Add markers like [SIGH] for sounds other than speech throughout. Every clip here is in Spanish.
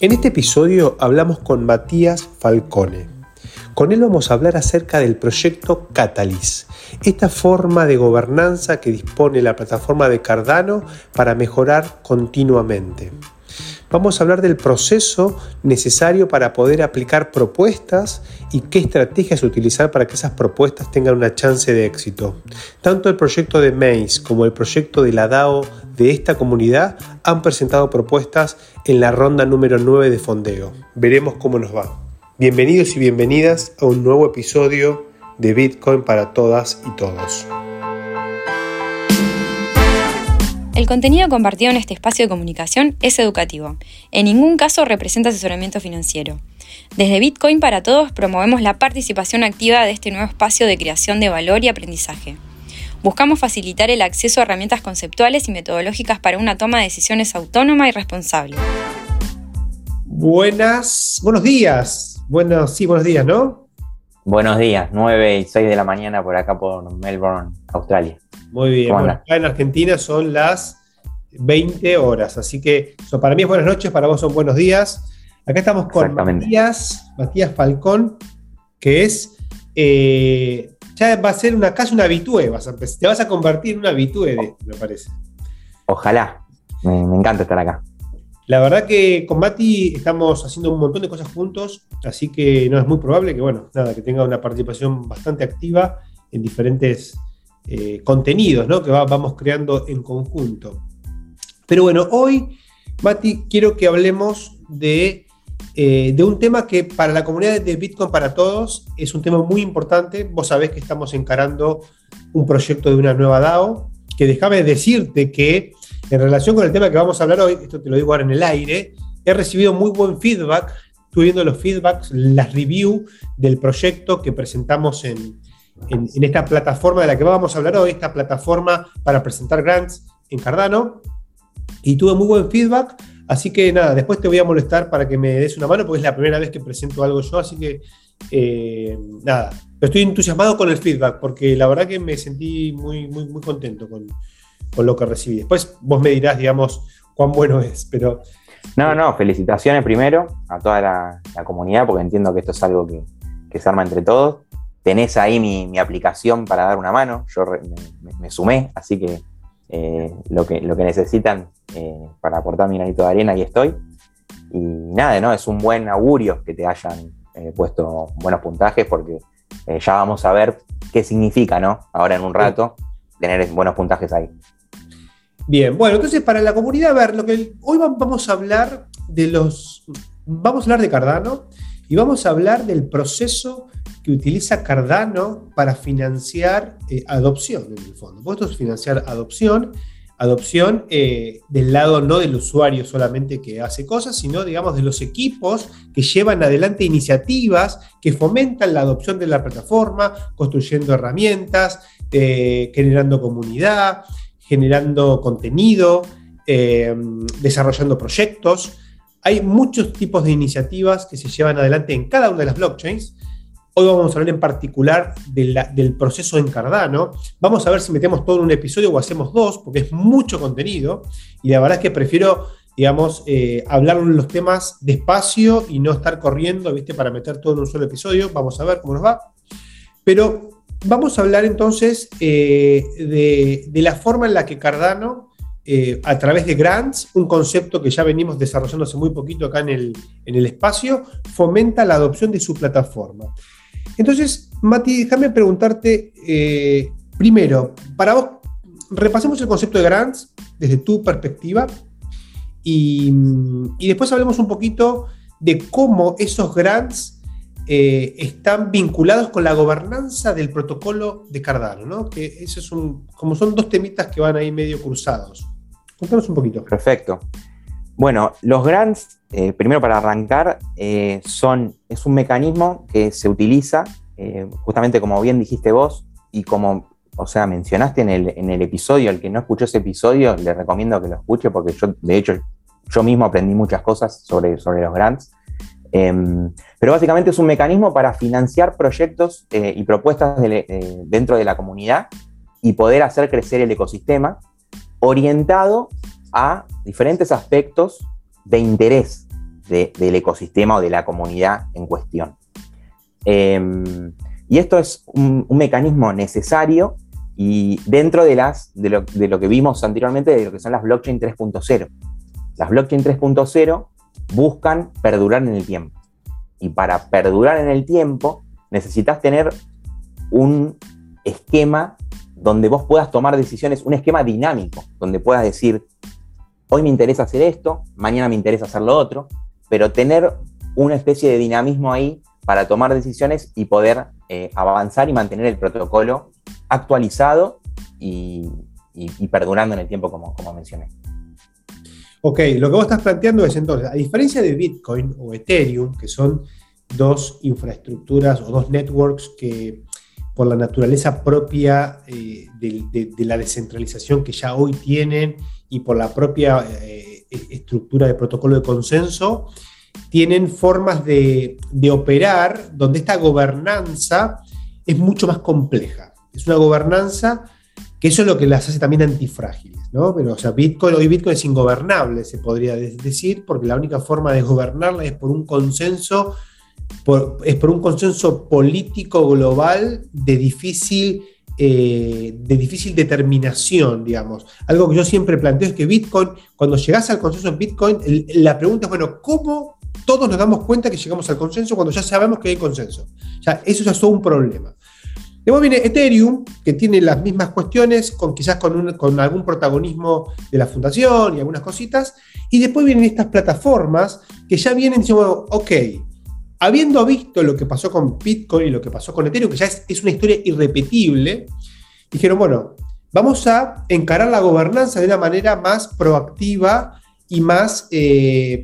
En este episodio hablamos con Matías Falcone. Con él vamos a hablar acerca del proyecto Catalyst, esta forma de gobernanza que dispone la plataforma de Cardano para mejorar continuamente. Vamos a hablar del proceso necesario para poder aplicar propuestas y qué estrategias utilizar para que esas propuestas tengan una chance de éxito. Tanto el proyecto de Maze como el proyecto de la DAO de esta comunidad han presentado propuestas en la ronda número 9 de fondeo. Veremos cómo nos va. Bienvenidos y bienvenidas a un nuevo episodio de Bitcoin para todas y todos. El contenido compartido en este espacio de comunicación es educativo. En ningún caso representa asesoramiento financiero. Desde Bitcoin para Todos promovemos la participación activa de este nuevo espacio de creación de valor y aprendizaje. Buscamos facilitar el acceso a herramientas conceptuales y metodológicas para una toma de decisiones autónoma y responsable. Buenas, buenos días. Buenos, sí, buenos días, ¿no? Buenos días, 9 y 6 de la mañana por acá por Melbourne, Australia. Muy bien, acá en Argentina son las 20 horas, así que para mí es buenas noches, para vos son buenos días. Acá estamos con Matías, Matías Falcón, que es, eh, ya va a ser una, casi una habitué, vas a, te vas a convertir en una habitué de me parece. Ojalá, me, encanta estar acá. La verdad que con Mati estamos haciendo un montón de cosas juntos, así que no es muy probable que, bueno, nada, que tenga una participación bastante activa en diferentes eh, contenidos ¿no? que vamos creando en conjunto. Pero bueno, hoy, Mati, quiero que hablemos de, eh, de, un tema que para la comunidad de Bitcoin para todos es un tema muy importante. Vos sabés que estamos encarando un proyecto de una nueva DAO, que déjame decirte que en relación con el tema que vamos a hablar hoy, esto te lo digo ahora en el aire, he recibido muy buen feedback. Estuve viendo los feedbacks, las reviews del proyecto que presentamos en, en, esta plataforma de la que vamos a hablar hoy, esta plataforma para presentar grants en Cardano. Y tuve muy buen feedback, así que nada, después te voy a molestar para que me des una mano, porque es la primera vez que presento algo yo, así que eh, nada, estoy entusiasmado con el feedback, porque la verdad que me sentí muy, muy, muy contento con, con lo que recibí. Después vos me dirás, digamos, cuán bueno es, pero... No, no, felicitaciones primero a toda la, comunidad, porque entiendo que esto es algo que, que se arma entre todos tenés ahí mi, aplicación para dar una mano. Yo me, sumé, así que eh, lo que lo que necesitan eh, para aportar mi granito de arena, ahí estoy. Y nada, ¿no? Es un buen augurio que te hayan eh, puesto buenos puntajes porque ya vamos a ver qué significa, ¿no? Ahora en un rato, tener buenos puntajes ahí. Bien, bueno, entonces para la comunidad, a ver, lo que hoy vamos a hablar de los. Vamos a hablar de Cardano y vamos a hablar del proceso que utiliza Cardano para financiar eh, adopción en el fondo. Esto es financiar adopción, adopción eh, del lado no del usuario solamente que hace cosas, sino digamos de los equipos que llevan adelante iniciativas que fomentan la adopción de la plataforma, construyendo herramientas, eh, generando comunidad, generando contenido, desarrollando proyectos. Hay muchos tipos de iniciativas que se llevan adelante en cada una de las blockchains Hoy vamos a hablar en particular del proceso en Cardano. Vamos a ver si metemos todo en un episodio o hacemos dos, porque es mucho contenido. Y la verdad es que prefiero, digamos, eh, hablar los temas despacio y no estar corriendo, ¿viste? Para meter todo en un solo episodio. Vamos a ver cómo nos va. Pero vamos a hablar entonces eh, de, la forma en la que Cardano, eh, a través de grants, un concepto que ya venimos desarrollando hace muy poquito acá en el, en el espacio, fomenta la adopción de su plataforma. Entonces, Mati, déjame preguntarte eh, primero, para vos, repasemos el concepto de grants desde tu perspectiva y, después hablemos un poquito de cómo esos grants eh, están vinculados con la gobernanza del protocolo de Cardano, ¿no? Que esos son, como son dos temitas que van ahí medio cruzados. Contanos un poquito. Perfecto. Bueno, los grants, eh, primero para arrancar, eh, son, es un mecanismo que se utiliza, justamente como bien dijiste vos, y como, o sea, mencionaste en el, en el episodio, el que no escuchó ese episodio, le recomiendo que lo escuche porque yo, de hecho, yo mismo aprendí muchas cosas sobre, sobre los grants. Em, pero básicamente es un mecanismo para financiar proyectos y propuestas dentro de la comunidad y poder hacer crecer el ecosistema orientado a diferentes aspectos de interés del ecosistema o de la comunidad en cuestión. Em, y esto es un, mecanismo necesario y dentro de, las, lo, de, lo, que vimos anteriormente, de lo que son las blockchain 3.0. Las blockchain 3.0 buscan perdurar en el tiempo. Y para perdurar en el tiempo, necesitas tener un esquema donde vos puedas tomar decisiones, un esquema dinámico, donde puedas decir, hoy me interesa hacer esto, mañana me interesa hacer lo otro, pero tener una especie de dinamismo ahí para tomar decisiones y poder eh, avanzar y mantener el protocolo actualizado y, perdurando en el tiempo, como, como mencioné. Ok, lo que vos estás planteando es entonces, a diferencia de Bitcoin o Ethereum, que son dos infraestructuras o dos networks que por la naturaleza propia eh, de, la descentralización que ya hoy tienen y por la propia eh, estructura de protocolo de consenso, tienen formas de, operar donde esta gobernanza es mucho más compleja. Es una gobernanza que eso es lo que las hace también antifrágiles, ¿no? Pero, o sea, Bitcoin, hoy Bitcoin es ingobernable, se podría decir, porque la única forma de gobernarla es por un consenso, es por un consenso político global de difícil eh, de difícil determinación, digamos. Algo que yo siempre planteo es que Bitcoin, cuando llegas al consenso en Bitcoin, la pregunta es, bueno, ¿cómo todos nos damos cuenta que llegamos al consenso cuando ya sabemos que hay consenso? O sea, eso ya es un problema. Luego viene Ethereum, que tiene las mismas cuestiones, con, quizás con, con algún protagonismo de la fundación y algunas cositas. Y después vienen estas plataformas que ya vienen diciendo, ok, habiendo visto lo que pasó con Bitcoin y lo que pasó con Ethereum, que ya es, una historia irrepetible, dijeron, bueno, vamos a encarar la gobernanza de una manera más proactiva y más, eh,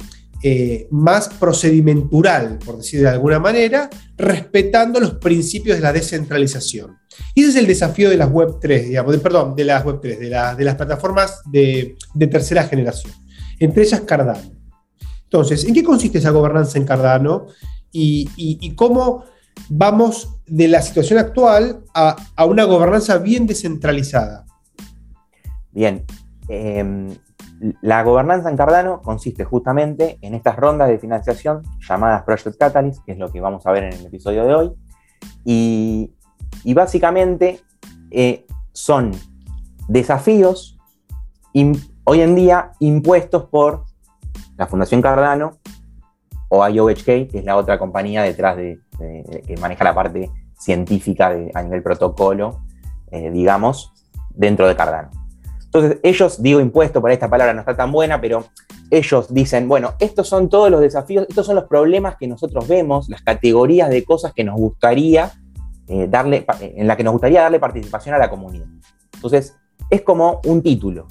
eh, más procedimental, por decir de alguna manera, respetando los principios de la descentralización. Y ese es el desafío de las Web 3, digamos, perdón, de las Web 3, de, de las plataformas de, de tercera generación, entre ellas Cardano. Entonces, ¿en qué consiste esa gobernanza en Cardano? y, cómo vamos de la situación actual a, una gobernanza bien descentralizada. Bien, em, la gobernanza en Cardano consiste justamente en estas rondas de financiación llamadas Project Catalyst, que es lo que vamos a ver en el episodio de hoy, y, básicamente eh, son desafíos hoy en día impuestos por la Fundación Cardano o IOHK, que es la otra compañía detrás de, que maneja la parte científica a nivel protocolo, eh, digamos, dentro de Cardano. Entonces, ellos, digo impuesto, para esta palabra no está tan buena, pero ellos dicen, bueno, estos son todos los desafíos, estos son los problemas que nosotros vemos, las categorías de cosas que nos gustaría eh, darle, en la que nos gustaría darle participación a la comunidad. Entonces, es como un título.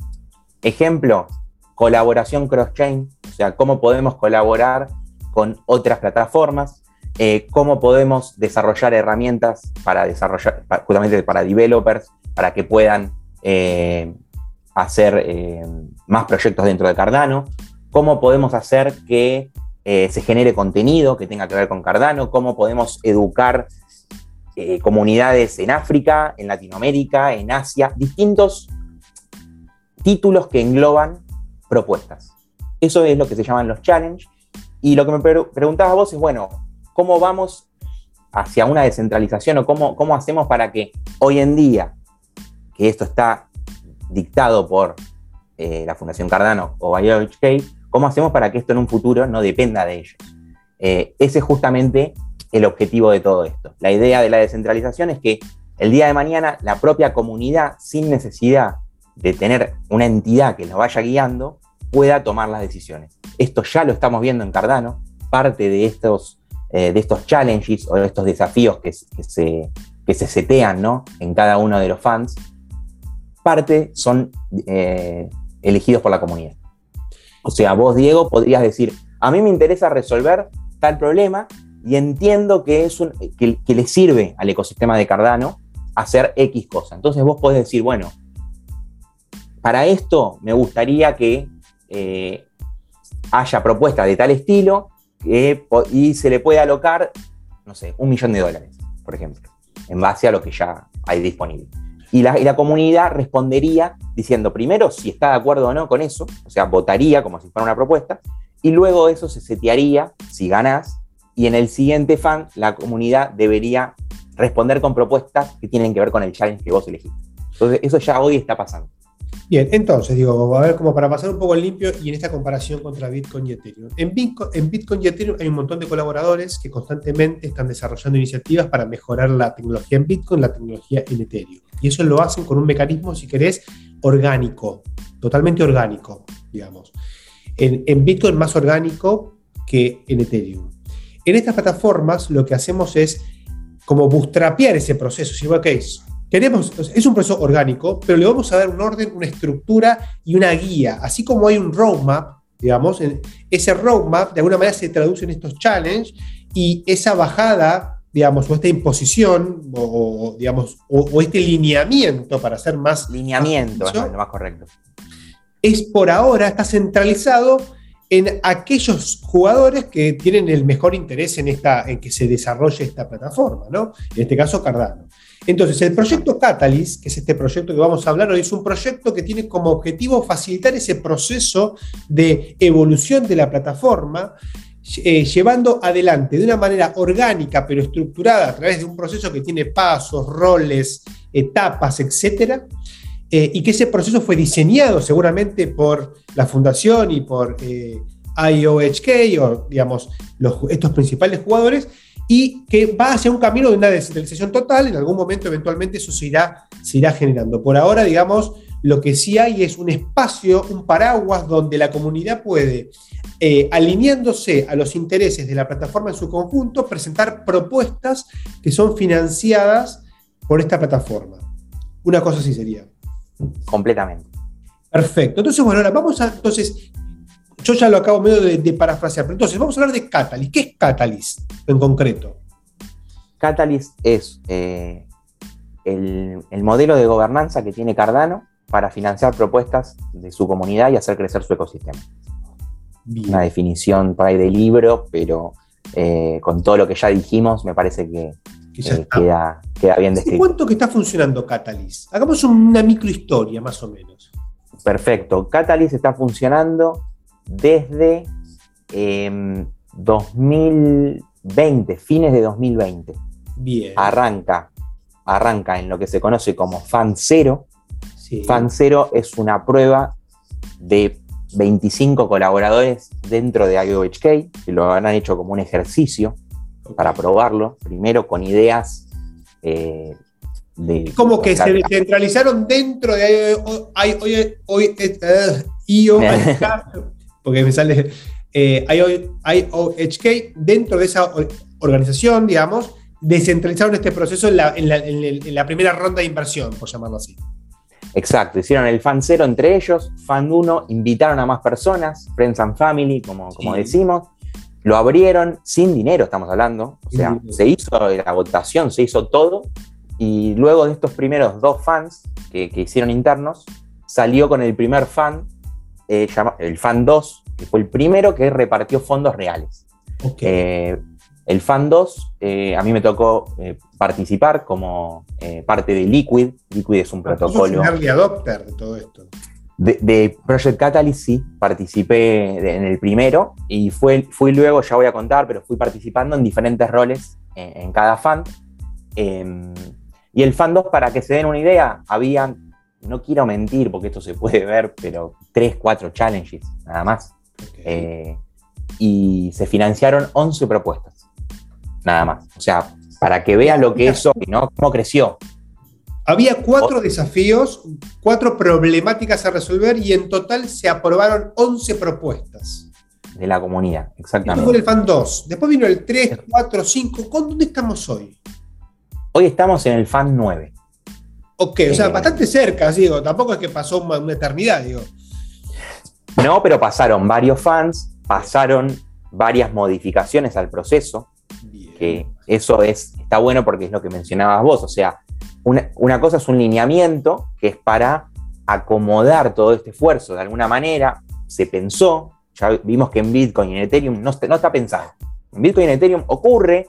Ejemplo, colaboración cross-chain, o sea, cómo podemos colaborar con otras plataformas, eh, cómo podemos desarrollar herramientas para desarrollar, justamente para developers, para que puedan eh, hacer eh, más proyectos dentro de Cardano, cómo podemos hacer que se genere contenido que tenga que ver con Cardano, cómo podemos educar comunidades en África, en Latinoamérica, en Asia, distintos títulos que engloban propuestas. Eso es lo que se llaman los challenge. Y lo que me preguntabas vos es, bueno, ¿cómo vamos hacia una descentralización o cómo, cómo hacemos para que hoy en día, que esto está dictado por eh, la Fundación Cardano o IOHK, cómo hacemos para que esto en un futuro no dependa de ellos? Eh, ese es justamente el objetivo de todo esto. La idea de la descentralización es que el día de mañana la propia comunidad, sin necesidad de tener una entidad que nos vaya guiando, pueda tomar las decisiones. Esto ya lo estamos viendo en Cardano, parte de estos, eh, de estos challenges o de estos desafíos que, se, que se setean ¿no? en cada uno de los fans, parte son eh, elegidos por la comunidad. O sea, vos, Diego, podrías decir, a mí me interesa resolver tal problema y entiendo que, es un, que, le sirve al ecosistema de Cardano hacer X cosa. Entonces vos podés decir, bueno, para esto me gustaría que eh, haya propuestas de tal estilo y se le puede alocar, no sé, un millón de dólares, por ejemplo, en base a lo que ya hay disponible. Y la, comunidad respondería diciendo primero si está de acuerdo o no con eso, o sea, votaría como si fuera una propuesta, y luego eso se setearía, si ganas, y en el siguiente fan la comunidad debería responder con propuestas que tienen que ver con el challenge que vos elegiste. Entonces, eso ya hoy está pasando. Bien, entonces, digo, a ver, como para pasar un poco limpio y en esta comparación contra Bitcoin y Ethereum. En Bitcoin, en Bitcoin y Ethereum hay un montón de colaboradores que constantemente están desarrollando iniciativas para mejorar la tecnología en Bitcoin, la tecnología en Ethereum. Y eso lo hacen con un mecanismo, si querés, orgánico, totalmente orgánico, digamos. En, en Bitcoin más orgánico que en Ethereum. En estas plataformas lo que hacemos es como bootstrapear ese proceso. Si, ok, queremos, es un proceso orgánico, pero le vamos a dar un orden, una estructura y una guía. Así como hay un roadmap, digamos, ese roadmap de alguna manera se traduce en estos challenges y esa bajada, digamos, o esta imposición, o, digamos, o, este lineamiento para hacer más... Lineamiento, es lo más correcto. Es por ahora, está centralizado en aquellos jugadores que tienen el mejor interés en, esta, en que se desarrolle esta plataforma, ¿no? En este caso, Cardano. Entonces, el proyecto Catalyst, que es este proyecto que vamos a hablar hoy, es un proyecto que tiene como objetivo facilitar ese proceso de evolución de la plataforma, eh, llevando adelante de una manera orgánica pero estructurada a través de un proceso que tiene pasos, roles, etapas, etcétera, eh, y que ese proceso fue diseñado seguramente por la fundación y por eh, IOHK, o digamos, estos principales jugadores, y que va hacia un camino de una descentralización total, en algún momento eventualmente eso se irá, se irá generando. Por ahora, digamos, lo que sí hay es un espacio, un paraguas donde la comunidad puede, eh, alineándose a los intereses de la plataforma en su conjunto, presentar propuestas que son financiadas por esta plataforma. Una cosa así sería. Completamente. Perfecto. Entonces, bueno, ahora vamos a. Entonces, yo ya lo acabo medio de, parafrasear, pero entonces vamos a hablar de Catalyst. ¿Qué es Catalyst en concreto? Catalyst es eh, el, modelo de gobernanza que tiene Cardano para financiar propuestas de su comunidad y hacer crecer su ecosistema. Una definición por ahí de libro, pero eh, con todo lo que ya dijimos, me parece que, eh, queda, queda, bien descrito. ¿Cuánto que está funcionando Catalyst? Hagamos una microhistoria, más o menos. Perfecto. Catalyst está funcionando desde 2020, em, fines de 2020. Bien. Arranca, arranca en lo que se conoce como Fan Zero. Fan Zero es una prueba de 25 colaboradores dentro de IOHK, que lo han hecho como un ejercicio para probarlo, primero con ideas eh, de... Como que se descentralizaron dentro de IOHK, [LAUGHS] [LAUGHS] porque me sale IOHK, dentro de esa organización, digamos, descentralizaron este proceso en la, primera ronda de inversión, por llamarlo así. Exacto, hicieron el fan cero entre ellos, fan 1, invitaron a más personas, Friends and Family, como, como decimos, lo abrieron sin dinero, estamos hablando. O sea, se hizo la votación, se hizo todo. Y luego de estos primeros dos fans que, hicieron internos, salió con el primer fan, eh, el fan 2, que fue el primero que repartió fondos reales. Eh, el fan 2, eh, a mí me tocó participar como parte de Liquid. Liquid es un ah, protocolo. un early adopter de todo esto. De, Project Catalyst sí, participé en el primero y fue, fui luego, ya voy a contar, pero fui participando en diferentes roles en, cada fan. Em, y el fan 2, para que se den una idea, había, no quiero mentir porque esto se puede ver, pero 3, 4 challenges, nada más. Eh, y se financiaron 11 propuestas, nada más. O sea, para que vean lo que es hoy, ¿no? Cómo creció. Había cuatro desafíos, cuatro problemáticas a resolver y en total se aprobaron 11 propuestas. De la comunidad, exactamente. Esto fue el FAN 2. Después vino el 3, 4, 5. ¿Con dónde estamos hoy? Hoy estamos en el FAN 9. Ok, o sea, bastante cerca, digo. Tampoco es que pasó una, eternidad, digo. No, pero pasaron varios fans, pasaron varias modificaciones al proceso. Que eso es, está bueno porque es lo que mencionabas vos. O sea, una, cosa es un lineamiento que es para acomodar todo este esfuerzo de alguna manera. Se pensó, ya vimos que en Bitcoin y en Ethereum no, no está pensado. En Bitcoin y en Ethereum ocurre,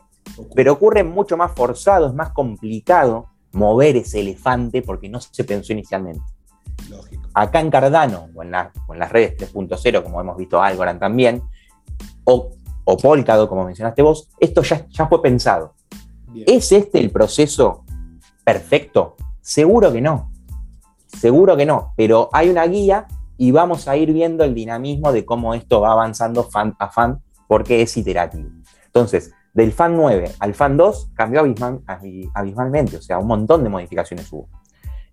pero ocurre mucho más forzado, es más complicado mover ese elefante porque no se pensó inicialmente. Acá en Cardano o en, las redes 3.0, como hemos visto Algorand también, o, o Polkadot, como mencionaste vos, esto ya, ya fue pensado. ¿Es este el proceso perfecto? Seguro que no. Seguro que no, pero hay una guía y vamos a ir viendo el dinamismo de cómo esto va avanzando fan a fan porque es iterativo. Entonces, del fan 9 al fan 2 cambió abismalmente, o sea, un montón de modificaciones hubo.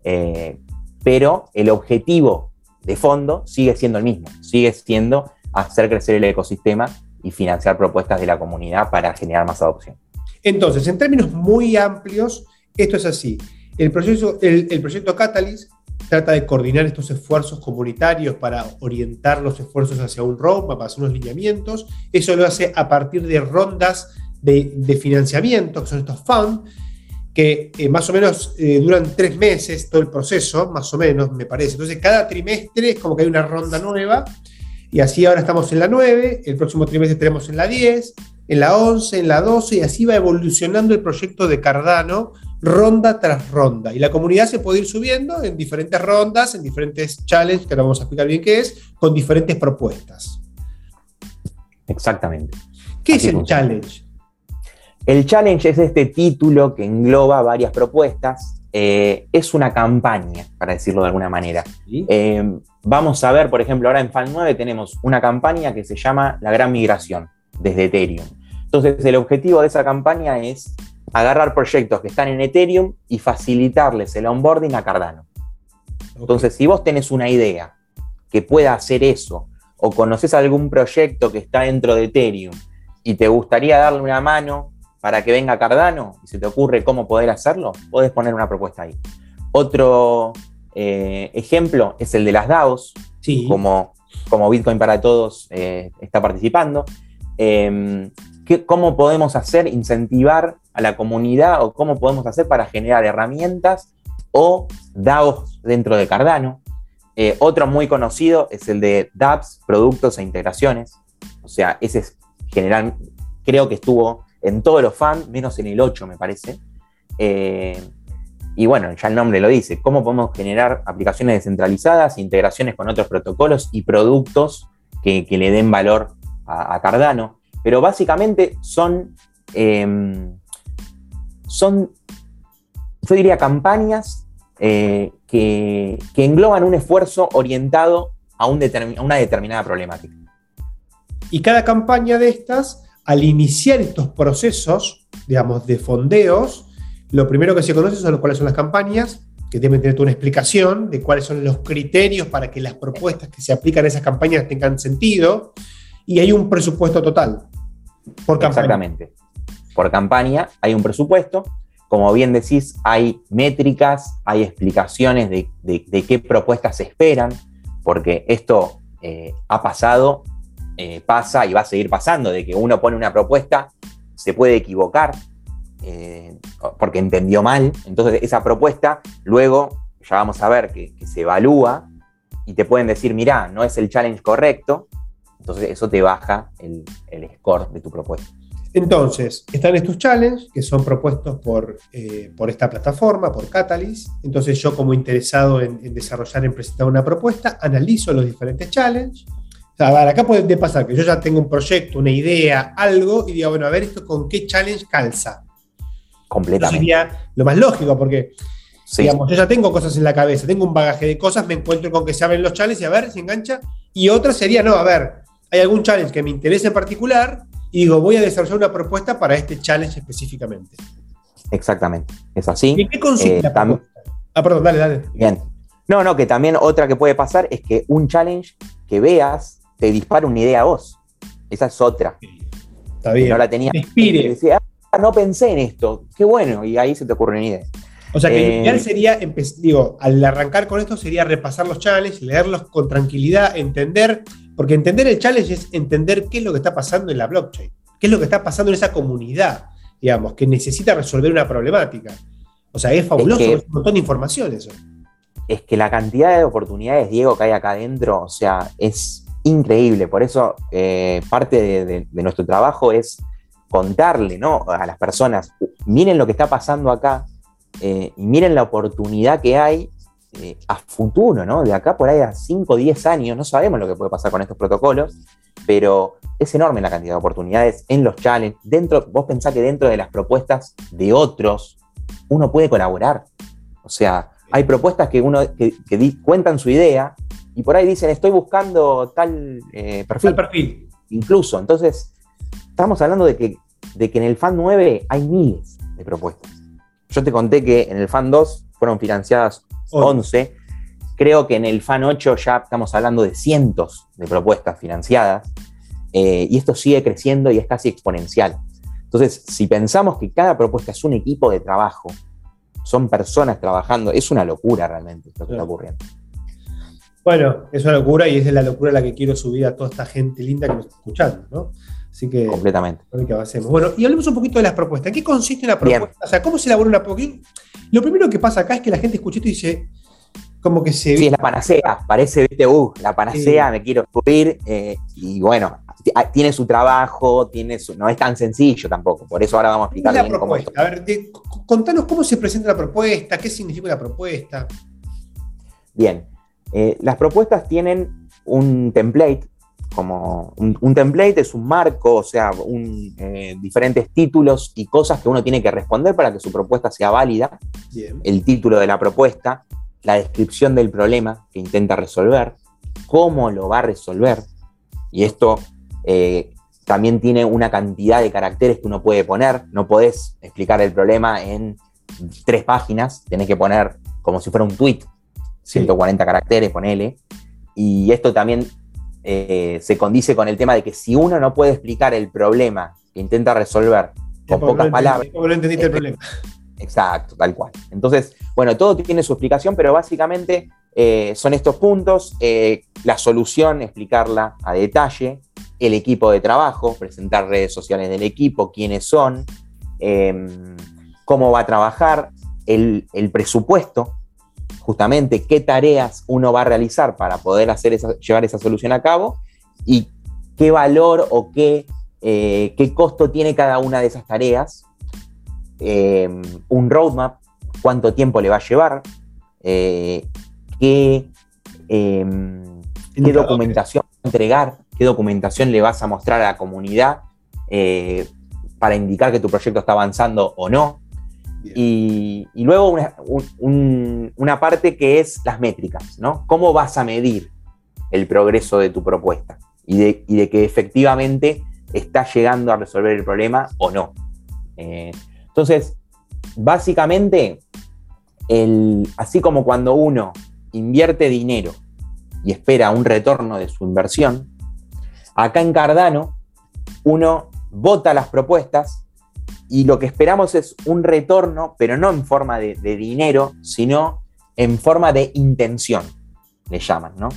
Eh, pero el objetivo de fondo sigue siendo el mismo, sigue siendo hacer crecer el ecosistema y financiar propuestas de la comunidad para generar más adopción. Entonces, en términos muy amplios, esto es así. El, proceso, el, proyecto Catalyst trata de coordinar estos esfuerzos comunitarios para orientar los esfuerzos hacia un roadmap, hacia unos lineamientos. Eso lo hace a partir de rondas de, financiamiento, que son estos funds, que eh, más o menos eh, duran tres meses todo el proceso, más o menos, me parece. Entonces, cada trimestre es como que hay una ronda nueva, y así ahora estamos en la 9, el próximo trimestre estaremos en la 10, en la 11, en la 12, y así va evolucionando el proyecto de Cardano, ronda tras ronda. Y la comunidad se puede ir subiendo en diferentes rondas, en diferentes challenges, que ahora vamos a explicar bien qué es, con diferentes propuestas. Exactamente. ¿Qué es el challenge? El challenge es este título que engloba varias propuestas. Eh, es una campaña, para decirlo de alguna manera. Eh, vamos a ver, por ejemplo, ahora en FAN 9 tenemos una campaña que se llama La Gran Migración desde Ethereum. Entonces, el objetivo de esa campaña es agarrar proyectos que están en Ethereum y facilitarles el onboarding a Cardano. Entonces, si vos tenés una idea que pueda hacer eso, o conoces algún proyecto que está dentro de Ethereum y te gustaría darle una mano para que venga Cardano y se te ocurre cómo poder hacerlo, podés poner una propuesta ahí. Otro eh, ejemplo es el de las DAOs, como, como Bitcoin para Todos eh, está participando. Em, ¿Cómo podemos hacer, incentivar a la comunidad o cómo podemos hacer para generar herramientas o DAOs dentro de Cardano? Eh, otro muy conocido es el de DApps, productos e integraciones. O sea, ese es general, creo que estuvo en todos los fans, menos en el 8 me parece. Eh, y bueno, ya el nombre lo dice, cómo podemos generar aplicaciones descentralizadas, integraciones con otros protocolos y productos que, le den valor a, Cardano. Pero básicamente son, em, son, yo diría, campañas eh, que, engloban un esfuerzo orientado a una determinada problemática. Y cada campaña de estas al iniciar estos procesos, digamos, de fondeos, lo primero que se conoce son cuáles son las campañas, que deben tener una explicación de cuáles son los criterios para que las propuestas que se aplican a esas campañas tengan sentido, y hay un presupuesto total por campaña. Exactamente. Por campaña hay un presupuesto. Como bien decís, hay métricas, hay explicaciones de, qué propuestas se esperan, porque esto eh, ha pasado eh, pasa y va a seguir pasando, de que uno pone una propuesta, se puede equivocar eh, porque entendió mal, entonces esa propuesta luego ya vamos a ver que, se evalúa y te pueden decir, mira, no es el challenge correcto, entonces eso te baja el, score de tu propuesta. Entonces, están estos challenges que son propuestos por, eh, por esta plataforma, por Catalyst. Entonces, yo como interesado en, en, desarrollar, en presentar una propuesta, analizo los diferentes challenges, a ver, acá puede pasar que yo ya tengo un proyecto, una idea, algo, y digo, bueno, a ver esto con qué challenge calza. Completamente. sería lo más lógico, porque digamos, yo ya tengo cosas en la cabeza, tengo un bagaje de cosas, me encuentro con que se abren los challenges y a ver si engancha. Y otra sería, no, a ver, hay algún challenge que me interese en particular y digo, voy a desarrollar una propuesta para este challenge específicamente. Exactamente, es así. ¿Y qué consiste eh, Ah, perdón, dale, dale. Bien. No, no, que también otra que puede pasar es que un challenge que veas te dispara una idea a vos. Esa es otra. Está bien. No la tenía. Inspire. Decía, ah, no pensé en esto. Qué bueno. Y ahí se te ocurre una idea. O sea que lo eh, ideal sería, digo, al arrancar con esto sería repasar los challenges, leerlos con tranquilidad, entender, porque entender el challenge es entender qué es lo que está pasando en la blockchain, qué es lo que está pasando en esa comunidad, digamos, que necesita resolver una problemática. O sea, es fabuloso, es, un montón de información eso. Es que la cantidad de oportunidades, Diego, que hay acá adentro, o sea, es increíble. Por eso eh, parte de, nuestro trabajo es contarle ¿no? a las personas, miren lo que está pasando acá eh, y miren la oportunidad que hay eh, a futuro, ¿no? De acá por ahí a 5 o 10 años, no sabemos lo que puede pasar con estos protocolos, pero es enorme la cantidad de oportunidades en los challenges. Dentro, vos pensás que dentro de las propuestas de otros, uno puede colaborar. O sea, hay propuestas que uno que, cuentan su idea y por ahí dicen, estoy buscando tal eh, perfil. Tal perfil. Incluso. Entonces, estamos hablando de que, de que en el FAN 9 hay miles de propuestas. Yo te conté que en el FAN 2 fueron financiadas 11. Creo que en el FAN 8 ya estamos hablando de cientos de propuestas financiadas. Eh, y esto sigue creciendo y es casi exponencial. Entonces, si pensamos que cada propuesta es un equipo de trabajo, son personas trabajando, es una locura realmente lo que está ocurriendo. Bueno, es una locura y es la locura la que quiero subir a toda esta gente linda que nos está escuchando, ¿no? Así que. Completamente. Que Bueno, y hablemos un poquito de las propuestas. ¿En qué consiste una propuesta? O sea, ¿cómo se elabora una propuesta? Lo primero que pasa acá es que la gente escucha esto y dice, como que se. Sí, es la panacea. Parece, viste, uh, la panacea, me quiero subir. Eh, y bueno, Ah, tiene su trabajo, tiene su, no es tan sencillo tampoco. Por eso ahora vamos a explicar la propuesta. A ver, contanos cómo se presenta la propuesta, qué significa la propuesta. Bien, eh, las propuestas tienen un template, como un, template es un marco, o sea, eh, diferentes títulos y cosas que uno tiene que responder para que su propuesta sea válida. El título de la propuesta, la descripción del problema que intenta resolver, cómo lo va a resolver. Y esto eh, también tiene una cantidad de caracteres que uno puede poner. No podés explicar el problema en tres páginas, tenés que poner como si fuera un tweet, 140 caracteres, ponele. Y esto también eh, se condice con el tema de que si uno no puede explicar el problema que intenta resolver con pocas palabras. no entendiste el problema. Exacto, tal cual. Entonces, bueno, todo tiene su explicación, pero básicamente eh, son estos puntos. la solución, explicarla a detalle el equipo de trabajo, presentar redes sociales del equipo, quiénes son, em, cómo va a trabajar, el, presupuesto, justamente qué tareas uno va a realizar para poder hacer llevar esa solución a cabo y qué valor o qué, eh, qué costo tiene cada una de esas tareas, em, un roadmap, cuánto tiempo le va a llevar, eh, qué, qué documentación entregar qué documentación le vas a mostrar a la comunidad eh, para indicar que tu proyecto está avanzando o no. Y, luego una, parte que es las métricas, ¿no? ¿Cómo vas a medir el progreso de tu propuesta? Y de, que efectivamente está llegando a resolver el problema o no. Eh, entonces, básicamente, así como cuando uno invierte dinero y espera un retorno de su inversión, Acá en Cardano, uno vota las propuestas y lo que esperamos es un retorno, pero no en forma de, dinero, sino en forma de intención, le llaman, ¿no?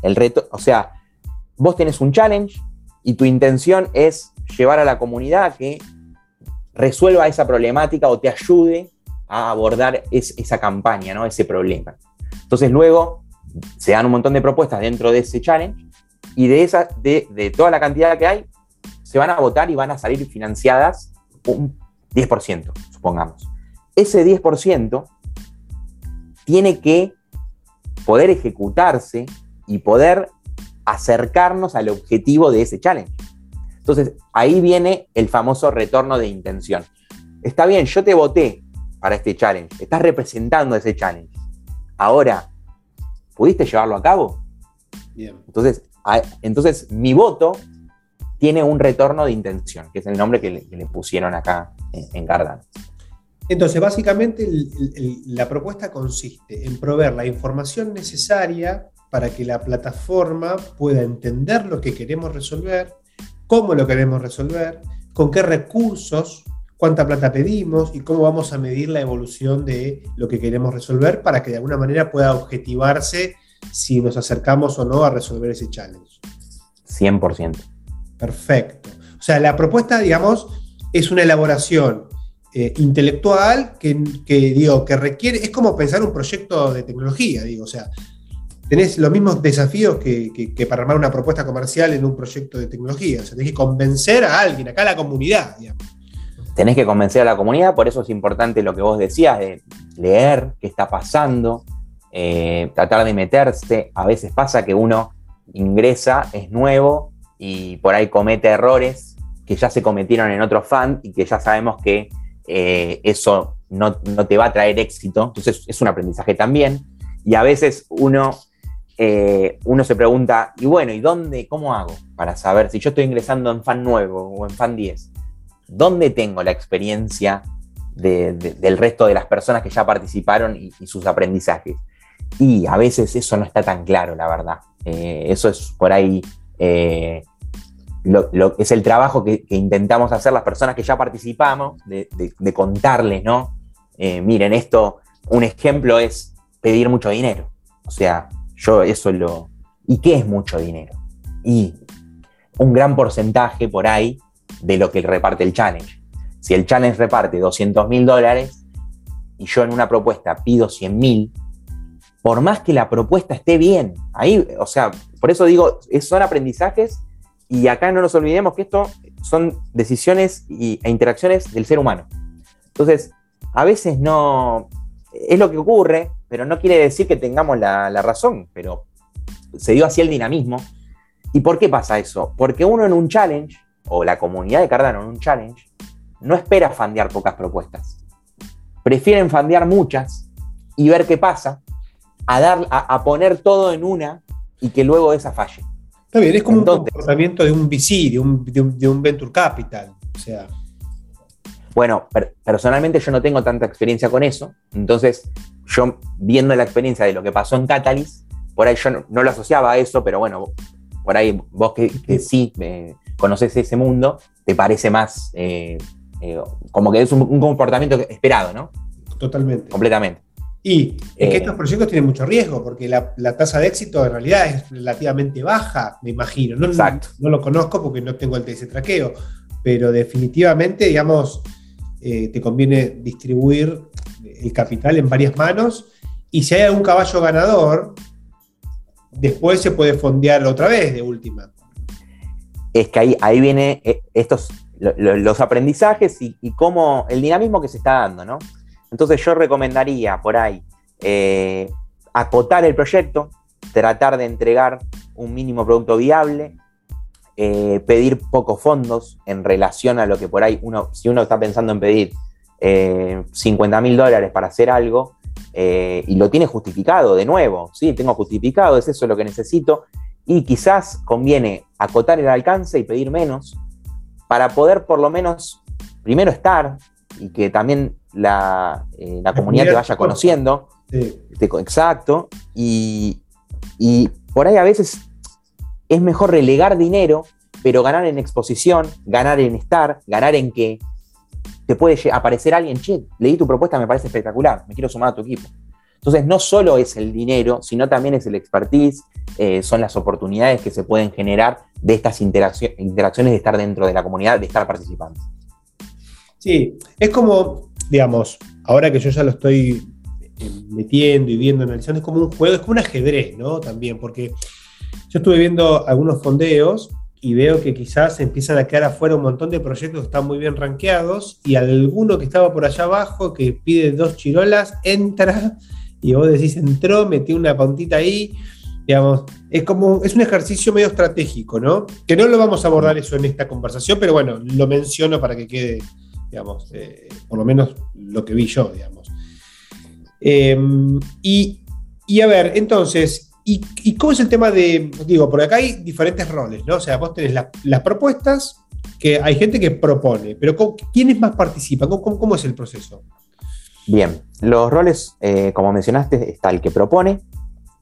El reto, o sea, vos tenés un challenge y tu intención es llevar a la comunidad a que resuelva esa problemática o te ayude a abordar esa campaña, ¿no? Ese problema. Entonces luego se dan un montón de propuestas dentro de ese challenge y de, esa, de, toda la cantidad que hay, se van a votar y van a salir financiadas un 10%, supongamos. Ese 10% tiene que poder ejecutarse y poder acercarnos al objetivo de ese challenge. Entonces, ahí viene el famoso retorno de intención. Está bien, yo te voté para este challenge, estás representando ese challenge. Ahora, ¿pudiste llevarlo a cabo? Bien. Entonces, entonces, mi voto tiene un retorno de intención, que es el nombre que le, pusieron acá en, Cardano. Entonces, básicamente la propuesta consiste en proveer la información necesaria para que la plataforma pueda entender lo que queremos resolver, cómo lo queremos resolver, con qué recursos, cuánta plata pedimos y cómo vamos a medir la evolución de lo que queremos resolver para que de alguna manera pueda objetivarse si nos acercamos o no a resolver ese challenge. 100%. Perfecto. O sea, la propuesta, digamos, es una elaboración eh, intelectual que, digo, que requiere, es como pensar un proyecto de tecnología, digo, o sea, tenés los mismos desafíos que, para armar una propuesta comercial en un proyecto de tecnología, o sea, tenés que convencer a alguien, acá a la comunidad. Tenés que convencer a la comunidad, por eso es importante lo que vos decías, de leer qué está pasando, eh, tratar de meterse. A veces pasa que uno ingresa, es nuevo y por ahí comete errores que ya se cometieron en otro fan y que ya sabemos que eh, eso no, te va a traer éxito. Entonces es un aprendizaje también. Y a veces uno, eh, uno se pregunta, y bueno, ¿y dónde, cómo hago para saber si yo estoy ingresando en fan nuevo o en fan 10? ¿Dónde tengo la experiencia del resto de las personas que ya participaron y, sus aprendizajes? Y a veces eso no está tan claro, la verdad. Eh, eso es por ahí lo, es el trabajo que, intentamos hacer las personas que ya participamos, de, contarles, ¿no? Eh, miren, esto, un ejemplo es pedir mucho dinero. O sea, yo eso lo... ¿Y qué es mucho dinero? Y un gran porcentaje por ahí de lo que reparte el challenge. Si el challenge reparte 200 mil dólares y yo en una propuesta pido 100 mil, por más que la propuesta esté bien, ahí, o sea, por eso digo, son aprendizajes y acá no nos olvidemos que esto son decisiones e interacciones del ser humano. Entonces, a veces no es lo que ocurre, pero no quiere decir que tengamos la, razón, pero se dio así el dinamismo. ¿Y por qué pasa eso? Porque uno en un challenge, o la comunidad de Cardano en un challenge, no espera fandear pocas propuestas. Prefieren fandear muchas y ver qué pasa, a, dar, a poner todo en una y que luego esa falle. Está bien, es como un comportamiento de un VC, de un, de un, Venture Capital. O sea. Bueno, personalmente yo no tengo tanta experiencia con eso. Entonces, yo viendo la experiencia de lo que pasó en Catalyst, por ahí yo no, lo asociaba a eso, pero bueno, por ahí vos que, sí eh, conoces ese mundo, te parece más eh, eh, como que es un, comportamiento esperado, ¿no? Totalmente. Completamente. Y es que estos proyectos tienen mucho riesgo, porque la, tasa de éxito en realidad es relativamente baja, me imagino. No, Exacto. no, lo conozco porque no tengo el TS traqueo, pero definitivamente, digamos, eh, te conviene distribuir el capital en varias manos y si hay algún caballo ganador, después se puede fondear otra vez de última. Es que ahí, ahí viene eh, estos, los aprendizajes y, y cómo el dinamismo que se está dando, ¿no? Entonces yo recomendaría por ahí eh, acotar el proyecto, tratar de entregar un mínimo producto viable, eh, pedir pocos fondos en relación a lo que por ahí uno, si uno está pensando en pedir 50 eh, mil dólares para hacer algo y lo tiene justificado de nuevo, sí, tengo justificado, es eso lo que necesito, y quizás conviene acotar el alcance y pedir menos para poder por lo menos primero estar y que también la, eh, comunidad te vaya conociendo. exacto. Y, por ahí a veces es mejor relegar dinero, pero ganar en exposición, ganar en estar, ganar en que te puede aparecer alguien, che, leí tu propuesta, me parece espectacular, me quiero sumar a tu equipo. Entonces, no solo es el dinero, sino también es el expertise, eh, son las oportunidades que se pueden generar de estas interacciones de estar dentro de la comunidad, de estar participando. Sí, es como, digamos, ahora que yo ya lo estoy eh, metiendo y viendo, analizando, es como un juego, es como un ajedrez, ¿no? También, porque yo estuve viendo algunos fondeos y veo que quizás empiezan a quedar afuera un montón de proyectos que están muy bien rankeados y alguno que estaba por allá abajo que pide dos chirolas, entra [LAUGHS] y vos decís, entró, metió una puntita ahí, digamos, es como, es un ejercicio medio estratégico, ¿no? Que no lo vamos a abordar eso en esta conversación, pero bueno, lo menciono para que quede digamos, eh, por lo menos lo que vi yo, digamos. Em, y, a ver, entonces, y, cómo es el tema de, digo, por acá hay diferentes roles, ¿no? O sea, vos tenés las propuestas, que hay gente que propone, pero ¿quiénes más participan? ¿Cómo, es el proceso? Bien, los roles, eh, como mencionaste, está el que propone,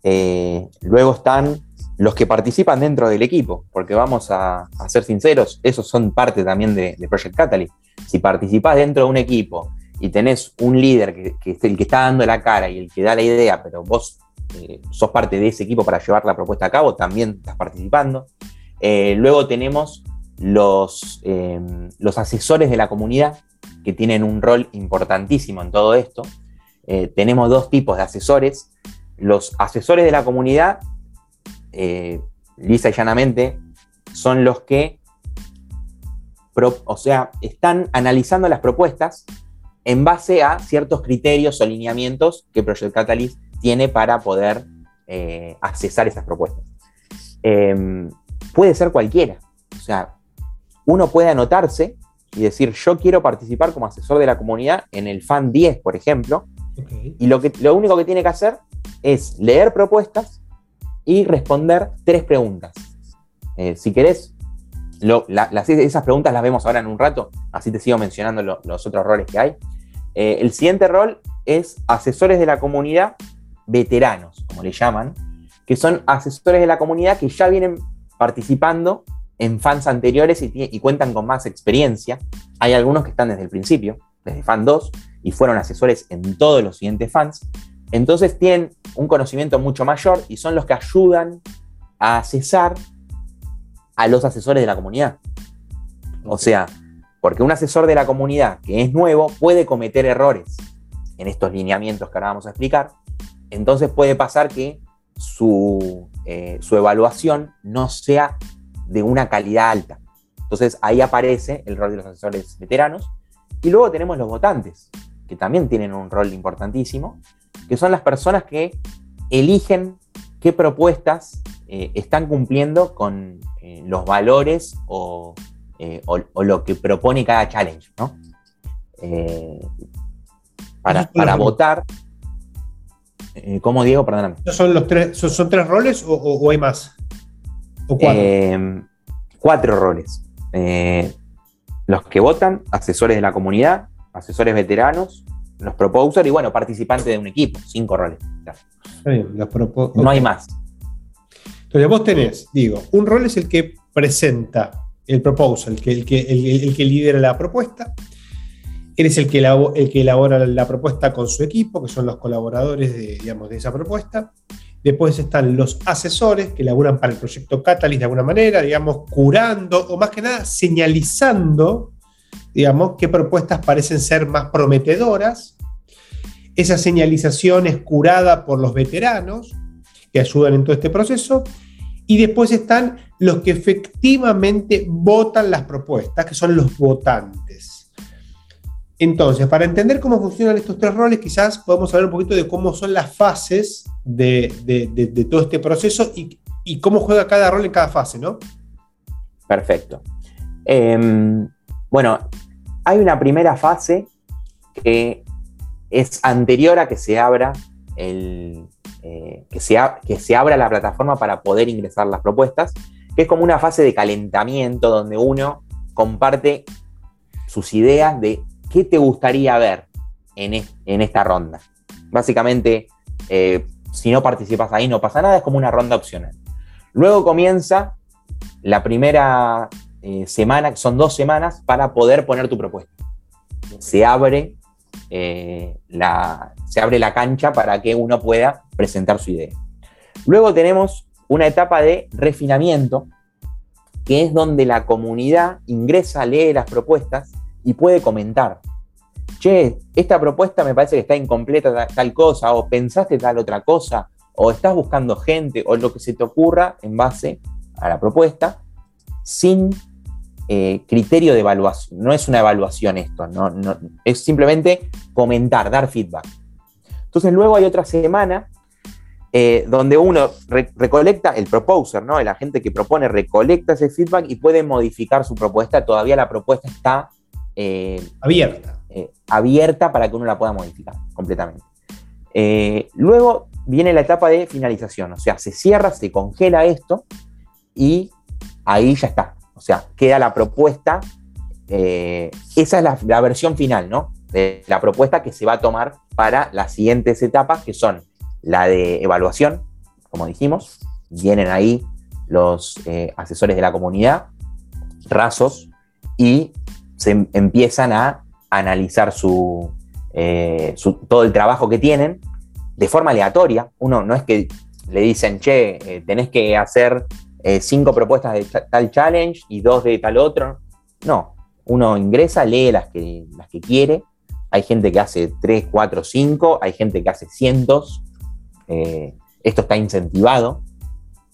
eh, luego están los que participan dentro del equipo, porque vamos a, ser sinceros, esos son parte también de, Project Catalyst. Si participás dentro de un equipo y tenés un líder que, es el que está dando la cara y el que da la idea, pero vos eh, sos parte de ese equipo para llevar la propuesta a cabo, también estás participando. Eh, luego tenemos eh, los asesores de la comunidad, que tienen un rol importantísimo en todo esto. tenemos dos tipos de asesores. Los asesores de la comunidad eh, lisa y llanamente, son los que, o sea, están analizando las propuestas en base a ciertos criterios o lineamientos que Project Catalyst tiene para poder eh, accesar esas propuestas. Em, puede ser cualquiera, sea, uno puede anotarse y decir, yo quiero participar como asesor de la comunidad en el FAN 10, por ejemplo, y lo, que, lo único que tiene que hacer es leer propuestas y responder tres preguntas. Eh, si querés, esas preguntas las vemos ahora en un rato, así te sigo mencionando los otros roles que hay. Eh, el siguiente rol es asesores de la comunidad veteranos, como le llaman, que son asesores de la comunidad que ya vienen participando en fans anteriores y, cuentan con más experiencia. Hay algunos que están desde el principio, desde fan 2, y fueron asesores en todos los siguientes fans. Entonces tienen un conocimiento mucho mayor y son los que ayudan a cesar a los asesores de la comunidad. O sea, porque un asesor de la comunidad que es nuevo puede cometer errores en estos lineamientos que ahora vamos a explicar. Entonces puede pasar que su, eh, su evaluación no sea de una calidad alta. Entonces ahí aparece el rol de los asesores veteranos. Y luego tenemos los votantes, que también tienen un rol importantísimo, que son las personas que eligen qué propuestas eh, están cumpliendo con eh, los valores eh, o, lo que propone cada challenge, ¿no? para, para votar. ¿Cómo, Diego? Perdóname. ¿Son, los tres, son, tres roles o, hay más? ¿O cuatro? cuatro roles. los que votan, asesores de la comunidad, asesores veteranos, los proposers y bueno, participantes de un equipo, cinco roles. no hay más. Entonces vos tenés, digo, un rol es el que presenta el proposal, el que, el que, el, que lidera la propuesta. Eres el que, elabora, el que elabora la propuesta con su equipo, que son los colaboradores de, digamos, de esa propuesta. Después están los asesores que elaboran para el proyecto Catalyst de alguna manera, digamos, curando o más que nada señalizando digamos, qué propuestas parecen ser más prometedoras. Esa señalización es curada por los veteranos que ayudan en todo este proceso. Y después están los que efectivamente votan las propuestas, que son los votantes. Entonces, para entender cómo funcionan estos tres roles, quizás podemos hablar un poquito de cómo son las fases de, todo este proceso y, cómo juega cada rol en cada fase, ¿no? Perfecto. Em, bueno, hay una primera fase que es anterior a que se abra el, eh, que, que se abra la plataforma para poder ingresar las propuestas, que es como una fase de calentamiento donde uno comparte sus ideas de qué te gustaría ver en, esta ronda. Básicamente, eh, si no participas ahí no pasa nada, es como una ronda opcional. Luego comienza la primera eh, semana, son dos semanas, para poder poner tu propuesta. Se abre, eh, la, se abre la cancha para que uno pueda presentar su idea. Luego tenemos una etapa de refinamiento, que es donde la comunidad ingresa, lee las propuestas y puede comentar. Che, esta propuesta me parece que está incompleta tal cosa, o pensaste tal otra cosa, o estás buscando gente, o lo que se te ocurra en base a la propuesta, sin eh, criterio de evaluación. No es una evaluación esto, no, es simplemente comentar, dar feedback. Entonces luego hay otra semana eh, donde uno recolecta, el proposer, ¿no? el agente que propone, recolecta ese feedback y puede modificar su propuesta. Todavía la propuesta está eh, abierta. abierta para que uno la pueda modificar completamente. luego viene la etapa de finalización, o sea, se cierra, se congela esto y ahí ya está. O sea, queda la propuesta, eh, esa es la, versión final, ¿no? De la propuesta que se va a tomar para las siguientes etapas, que son la de evaluación, como dijimos, vienen ahí los eh, asesores de la comunidad, rasos, y se empiezan a analizar eh, su, todo el trabajo que tienen de forma aleatoria. Uno no es que le dicen, che, tenés que hacer eh, cinco propuestas de tal challenge y dos de tal otro. No, uno ingresa, lee las que, las que quiere. Hay gente que hace tres, cuatro, cinco, hay gente que hace cientos. Eh, esto está incentivado.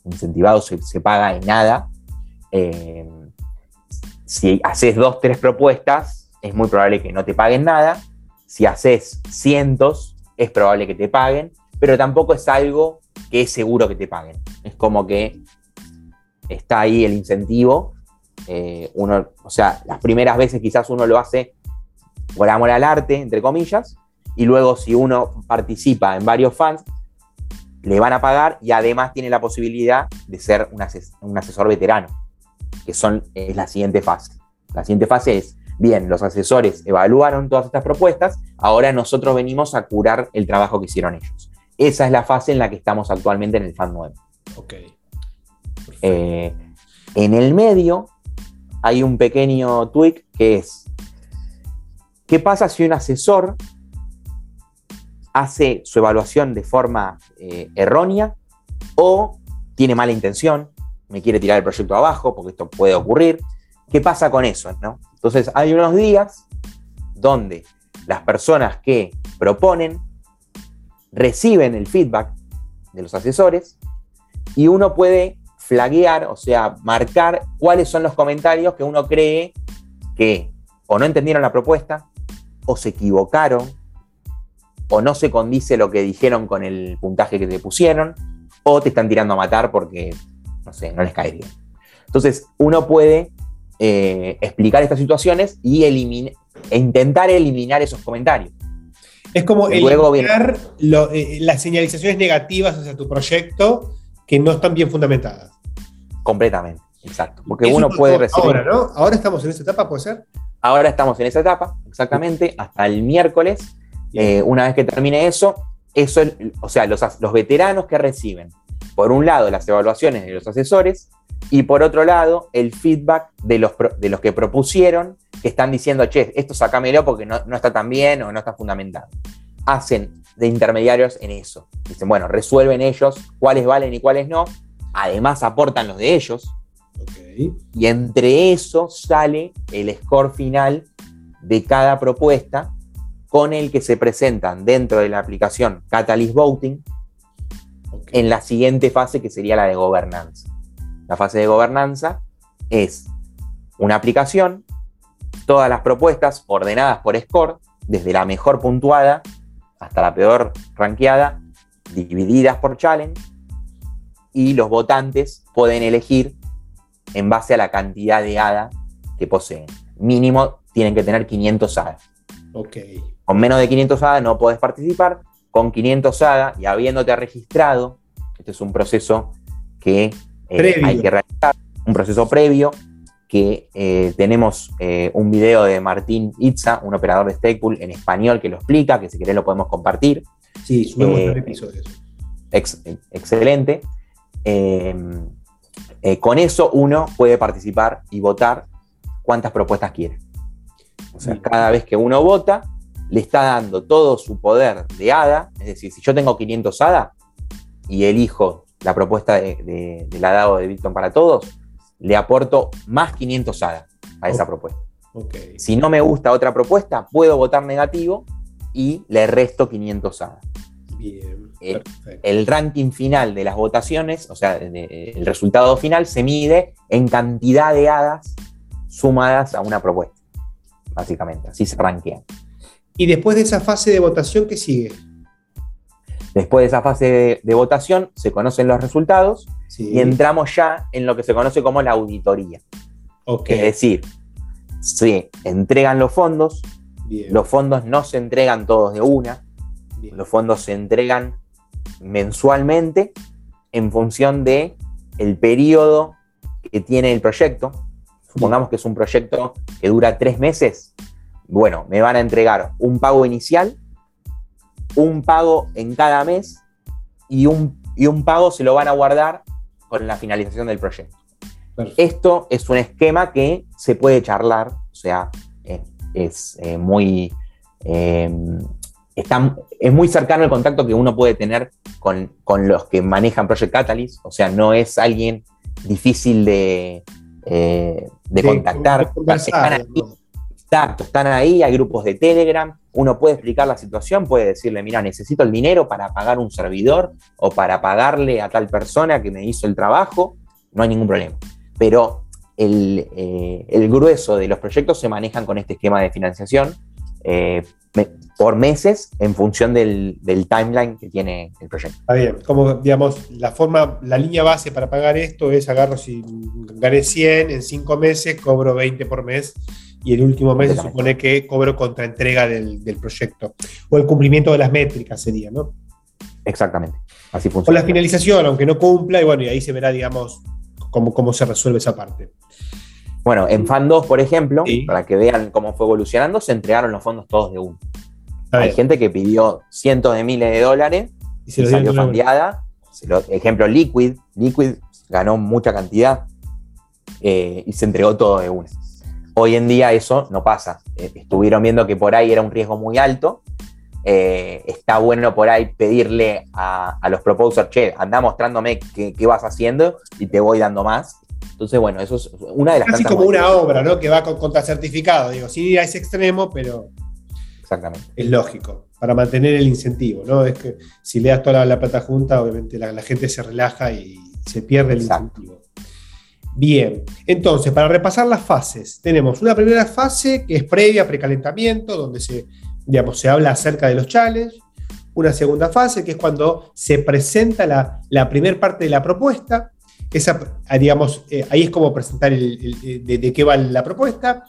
Incentivado se, paga en nada. Eh, si haces dos, tres propuestas, es muy probable que no te paguen nada. Si haces cientos, es probable que te paguen, pero tampoco es algo que es seguro que te paguen. Es como que está ahí el incentivo, eh, uno, o sea, las primeras veces quizás uno lo hace por amor al arte, entre comillas, y luego si uno participa en varios fans, le van a pagar y además tiene la posibilidad de ser un, asesor veterano, que son, es la siguiente fase. La siguiente fase es, bien, los asesores evaluaron todas estas propuestas, ahora nosotros venimos a curar el trabajo que hicieron ellos. Esa es la fase en la que estamos actualmente en el Fan 9. Ok. Eh, en el medio hay un pequeño tweak que es, ¿qué pasa si un asesor hace su evaluación de forma eh, errónea o tiene mala intención, me quiere tirar el proyecto abajo, porque esto puede ocurrir? ¿Qué pasa con eso? No? Entonces hay unos días donde las personas que proponen reciben el feedback de los asesores y uno puede flaguear, o sea, marcar cuáles son los comentarios que uno cree que o no entendieron la propuesta, o se equivocaron, o no se condice lo que dijeron con el puntaje que te pusieron, o te están tirando a matar porque, no sé, no les cae bien. Entonces, uno puede eh, explicar estas situaciones y e intentar eliminar esos comentarios. Es como eliminar eh, las señalizaciones negativas hacia tu proyecto que no están bien fundamentadas. Completamente, exacto. Porque uno puede recibir. Ahora, ¿no? Ahora estamos en esa etapa, ¿puede ser? Ahora estamos en esa etapa, exactamente, hasta el miércoles. Eh, una vez que termine eso, eso o sea, los, los veteranos que reciben, por un lado, las evaluaciones de los asesores y por otro lado, el feedback de los, de los que propusieron, que están diciendo, che, esto sacámelo porque no, no está tan bien o no está fundamentado. Hacen de intermediarios en eso. Dicen, bueno, resuelven ellos cuáles valen y cuáles no, además aportan los de ellos. Y entre eso sale el score final de cada propuesta con el que se presentan dentro de la aplicación Catalyst Voting en la siguiente fase que sería la de gobernanza. La fase de gobernanza es una aplicación, todas las propuestas ordenadas por score, desde la mejor puntuada hasta la peor ranqueada, divididas por challenge, y los votantes pueden elegir en base a la cantidad de ADA que poseen. Mínimo tienen que tener 500 ADA. Ok. Con menos de 500 ADA no podés participar. Con 500 ADA y habiéndote registrado, este es un proceso que eh, hay que realizar, un proceso previo que eh, tenemos eh, un video de Martín Itza, un operador de Stakepool en español que lo explica, que si querés lo podemos compartir. Sí, subimos eh, episodios. excelente. Em, eh, con eso uno puede participar y votar cuántas propuestas quiere. O sea, cada vez que uno vota, le está dando todo su poder de ADA. Es decir, si yo tengo 500 ADA y elijo la propuesta de, de, la DAO de Bitcoin para todos, le aporto más 500 ADA a esa propuesta. Si no me gusta otra propuesta, puedo votar negativo y le resto 500 ADA. Bien. Eh, el ranking final de las votaciones, o sea, el resultado final se mide en cantidad de hadas sumadas a una propuesta, básicamente, así se ranquean. ¿Y después de esa fase de votación, qué sigue? Después de esa fase de, votación, se conocen los resultados y entramos ya en lo que se conoce como la auditoría. Es decir, se entregan los fondos, los fondos no se entregan todos de una, los fondos se entregan mensualmente en función de el periodo que tiene el proyecto. Supongamos que es un proyecto que dura tres meses. Bueno, me van a entregar un pago inicial, un pago en cada mes y un, y un pago se lo van a guardar con la finalización del proyecto. Esto es un esquema que se puede charlar, o sea, es, eh, muy... Eh, es muy cercano el contacto que uno puede tener con, los que manejan Project Catalyst, o sea, no es alguien difícil de, eh, contactar. están ahí, exacto, están ahí, hay grupos de Telegram, uno puede explicar la situación, puede decirle, mira, necesito el dinero para pagar un servidor o para pagarle a tal persona que me hizo el trabajo, no hay ningún problema. Pero el, eh, grueso de los proyectos se manejan con este esquema de financiación. Eh, por meses en función del, timeline que tiene el proyecto. Está bien, como digamos, la forma, la línea base para pagar esto es agarro si gané 100 en 5 meses, cobro 20 por mes y el último mes se supone que cobro contra entrega del, del, proyecto o el cumplimiento de las métricas sería, ¿no? Exactamente, así funciona. O la finalización, aunque no cumpla, y bueno, y ahí se verá, digamos, cómo, cómo se resuelve esa parte. Bueno, en FAN 2, por ejemplo, para que vean cómo fue evolucionando, se entregaron los fondos todos de uno. Hay gente que pidió cientos de miles de dólares y se, salió fandeada. ejemplo, Liquid. Liquid ganó mucha cantidad eh, y se entregó todo de una. Hoy en día eso no pasa. Eh, estuvieron viendo que por ahí era un riesgo muy alto. Eh, está bueno por ahí pedirle a, los proposers, che, anda mostrándome qué, vas haciendo y te voy dando más. Entonces, bueno, eso es una de las Casi como una obra, ¿no? Que va con, contra certificado, digo, sí a ese extremo, pero Exactamente. Es lógico, para mantener el incentivo, ¿no? Es que si le das toda la, plata junta, obviamente la, gente se relaja y se pierde el incentivo. Bien, entonces, para repasar las fases, tenemos una primera fase que es previa, precalentamiento, donde se, digamos, se habla acerca de los challenges. Una segunda fase, que es cuando se presenta la, la primera parte de la propuesta. Esa, digamos, eh, ahí es como presentar de, qué va la propuesta.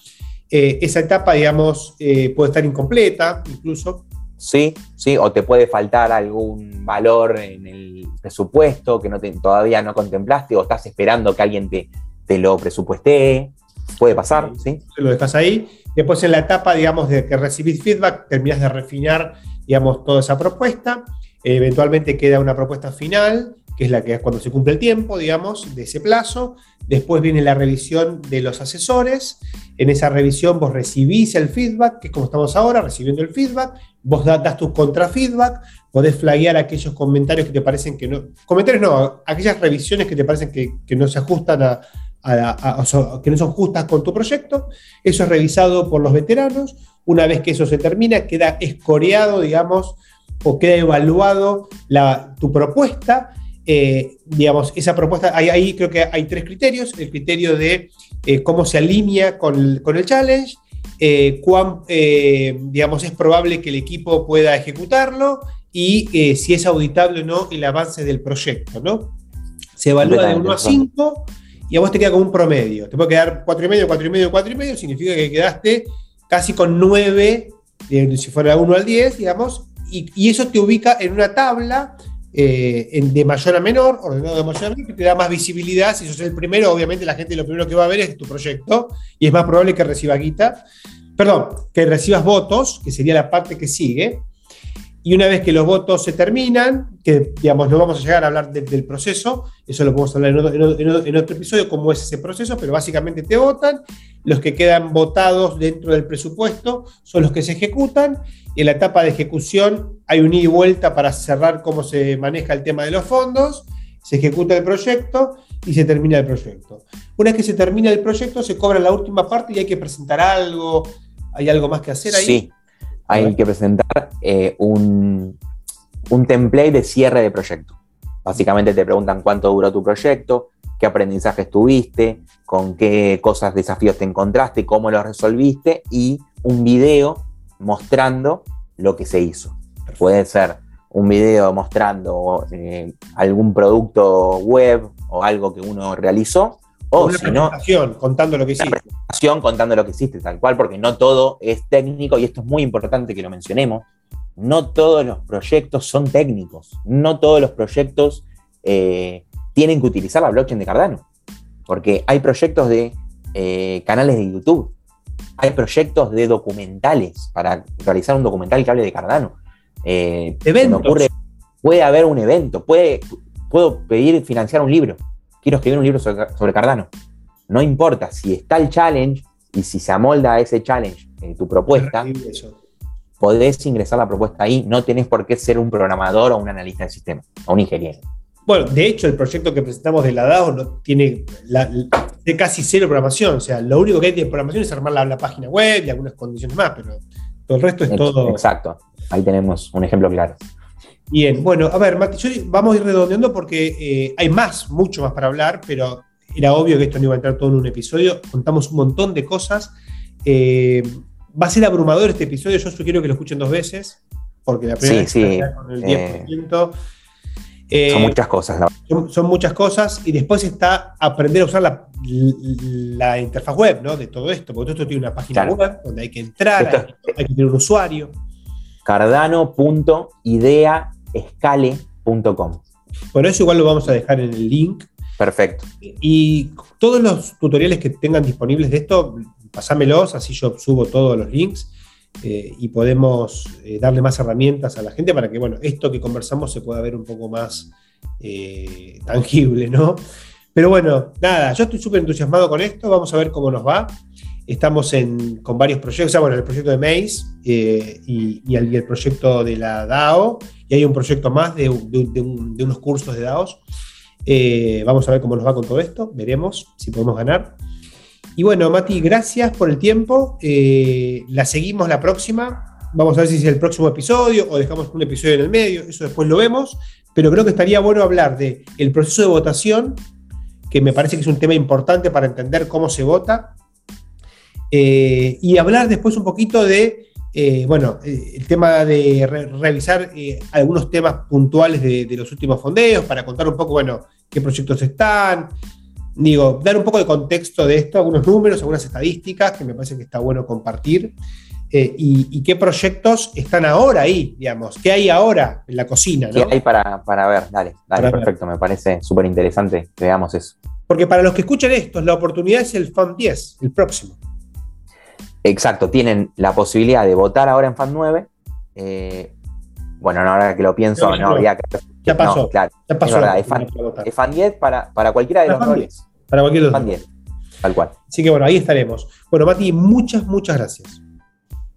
Eh, esa etapa, digamos, eh, puede estar incompleta incluso. Sí, sí, o te puede faltar algún valor en el presupuesto que no todavía no contemplaste o estás esperando que alguien te, te lo presupuestee. Puede pasar, ¿sí? Lo dejas ahí. Después en la etapa, digamos, de que recibís feedback, terminas de refinar, digamos, toda esa propuesta. eventualmente queda una propuesta final que es la que es cuando se cumple el tiempo, digamos, de ese plazo. Después viene la revisión de los asesores. En esa revisión vos recibís el feedback, que es como estamos ahora, recibiendo el feedback. Vos das, tu contrafeedback, podés flaguear aquellos comentarios que te parecen que no. Comentarios no, aquellas revisiones que te parecen que, no se ajustan a, que no son justas con tu proyecto. Eso es revisado por los veteranos. Una vez que eso se termina, queda escoreado, digamos, o queda evaluado la, tu propuesta eh, digamos, esa propuesta, ahí, creo que hay tres criterios, el criterio de eh, cómo se alinea con, el challenge, eh, cuán, digamos, es probable que el equipo pueda ejucutarlo y si es auditable o no el avance del proyecto, ¿no? Se evalúa de 1 a 5 y a vos te queda como un promedio. Te puede quedar 4,5, 4,5, 4,5, significa que quedaste casi con 9, si fuera 1 al 10, digamos, y, y eso te ubica en una tabla eh, de mayor a menor, ordenado de mayor a menor, que te da más visibilidad. Si sos el primero, obviamente la gente lo primero que va a ver es tu proyecto y es más probable que reciba guita. Perdón, que recibas votos, que sería la parte que sigue. Y una vez que los votos se terminan, que digamos, no vamos a llegar a hablar del proceso, eso lo podemos hablar en otro, episodio, cómo es ese proceso, pero básicamente te votan, los que quedan votados dentro del presupuesto son los que se ejecutan, y en la etapa de ejecución hay un ida y vuelta para cerrar cómo se maneja el tema de los fondos, se ejecuta el proyecto y se termina el proyecto. Una vez que se termina el proyecto, se cobra la última parte y hay que presentar algo, hay algo más que hacer ahí. Sí hay que presentar eh, un, template de cierre de proyecto. Básicamente te preguntan cuánto duró tu proyecto, qué aprendizajes tuviste, con qué cosas, desafíos te encontraste, cómo lo resolviste y un video mostrando lo que se hizo. Puede ser un video mostrando eh, algún producto web o algo que uno realizó o una presentación contando lo que hiciste. Una presentación contando lo que hiciste, tal cual, porque no todo es técnico y esto es muy importante que lo mencionemos. No todos los proyectos son técnicos. No todos los proyectos eh, tienen que utilizar la blockchain de Cardano. Porque hay proyectos de eh, canales de YouTube. Hay proyectos de documentales para realizar un documental que hable de Cardano. Eh, Ocurre, puede haber un evento, puede, puedo pedir financiar un libro quiero escribir un libro sobre, Cardano. No importa si está el challenge y si se amolda a ese challenge en tu propuesta, podés ingresar la propuesta ahí. No tenés por qué ser un programador o un analista de sistema o un ingeniero. Bueno, de hecho, el proyecto que presentamos de la DAO no tiene de casi cero programación. O sea, lo único que hay de programación es armar la, página web y algunas condiciones más, pero todo el resto es todo. Exacto. Ahí tenemos un ejemplo claro. Bien, bueno, a ver, Mati, vamos a ir redondeando porque eh, hay más, mucho más para hablar, pero era obvio que esto no iba a entrar todo en un episodio. Contamos un montón de cosas. Eh, va a ser abrumador este episodio. Yo sugiero que lo escuchen dos veces, porque la primera Sí, vez sí, con el eh, 10%. Eh, Son muchas cosas. la- son, son muchas cosas y después está aprender a usar la, la interfaz web ¿no? de todo esto, porque todo esto tiene una página Claro. web donde hay que entrar, hay, que- hay que tener un usuario. Cardano.ideaescale.com. Bueno, eso igual lo vamos a dejar en el link. Perfecto. Y todos los tutoriales que tengan disponibles de esto, pasámelos, así yo subo todos los links eh, y podemos eh, darle más herramientas a la gente para que, bueno, esto que conversamos se pueda ver un poco más eh, tangible, ¿no? Pero bueno, nada, yo estoy súper entusiasmado con esto, vamos a ver cómo nos va. Estamos con varios proyectos, bueno, el proyecto de Maze eh, y, el, proyecto de la DAO, y hay un proyecto más de, de- de un- de unos cursos de DAOs. Eh, vamos a ver cómo nos va con todo esto, veremos si podemos ganar. Y bueno, Mati, gracias por el tiempo. Eh, la seguimos la próxima. Vamos a ver si es el próximo episodio o dejamos un episodio en el medio, eso después lo vemos. Pero creo que estaría bueno hablar de el proceso de votación, que me parece que es un tema importante para entender cómo se vota. Eh, y hablar después un poquito de, eh, bueno, eh, el tema de re- revisar eh, algunos temas puntuales de, de los últimos fondeos para contar un poco, bueno, qué proyectos están. Digo, dar un poco de contexto de esto, algunos números, algunas estadísticas que me parece que está bueno compartir. y, y qué proyectos están ahora ahí, digamos, qué hay ahora en la cocina, ¿Qué ¿no? hay para, para ver? Dale, dale, Para ver. perfecto. Me parece súper interesante que veamos eso. Porque para los que escuchan esto, la oportunidad es el FAN 10, el próximo. Exacto, tienen la posibilidad de votar ahora en Fan 9. Eh, bueno, no, ahora que lo pienso, No, habría que. Ya pasó. No, claro. Ya pasó. Es verdad, la es fan. Es Fan 10 para, para cualquiera de Para los Fan roles. Para cualquier otro. Fan 10, tal cual. Así que bueno, ahí estaremos. Bueno, Mati, muchas, muchas gracias.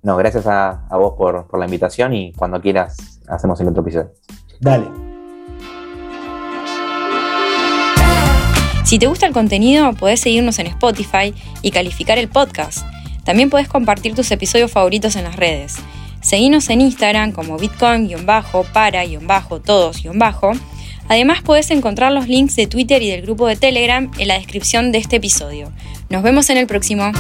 No, gracias a, a vos por, por la invitación y cuando quieras hacemos el otro episodio. Dale. Si te gusta el contenido, podés seguirnos en Spotify y calificar el podcast. También podés compartir tus episodios favoritos en las redes. Seguinos en Instagram como bitcoin-para-todos- Además podés encontrar los links de Twitter y del grupo de Telegram en la descripción de este episodio. Nos vemos en el próximo.